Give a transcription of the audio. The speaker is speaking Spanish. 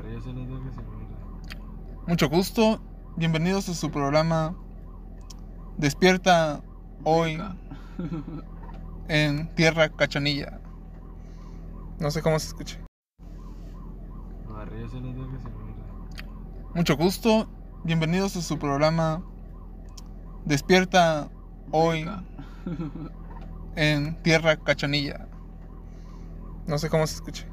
Arriba se les. Mucho gusto, bienvenidos a su programa Despierta hoy en Tierra Cachanilla. No sé cómo se escucha. Arriba se les. Mucho gusto, bienvenidos a su programa Despierta hoy en Tierra Cachanilla. No sé cómo se escucha.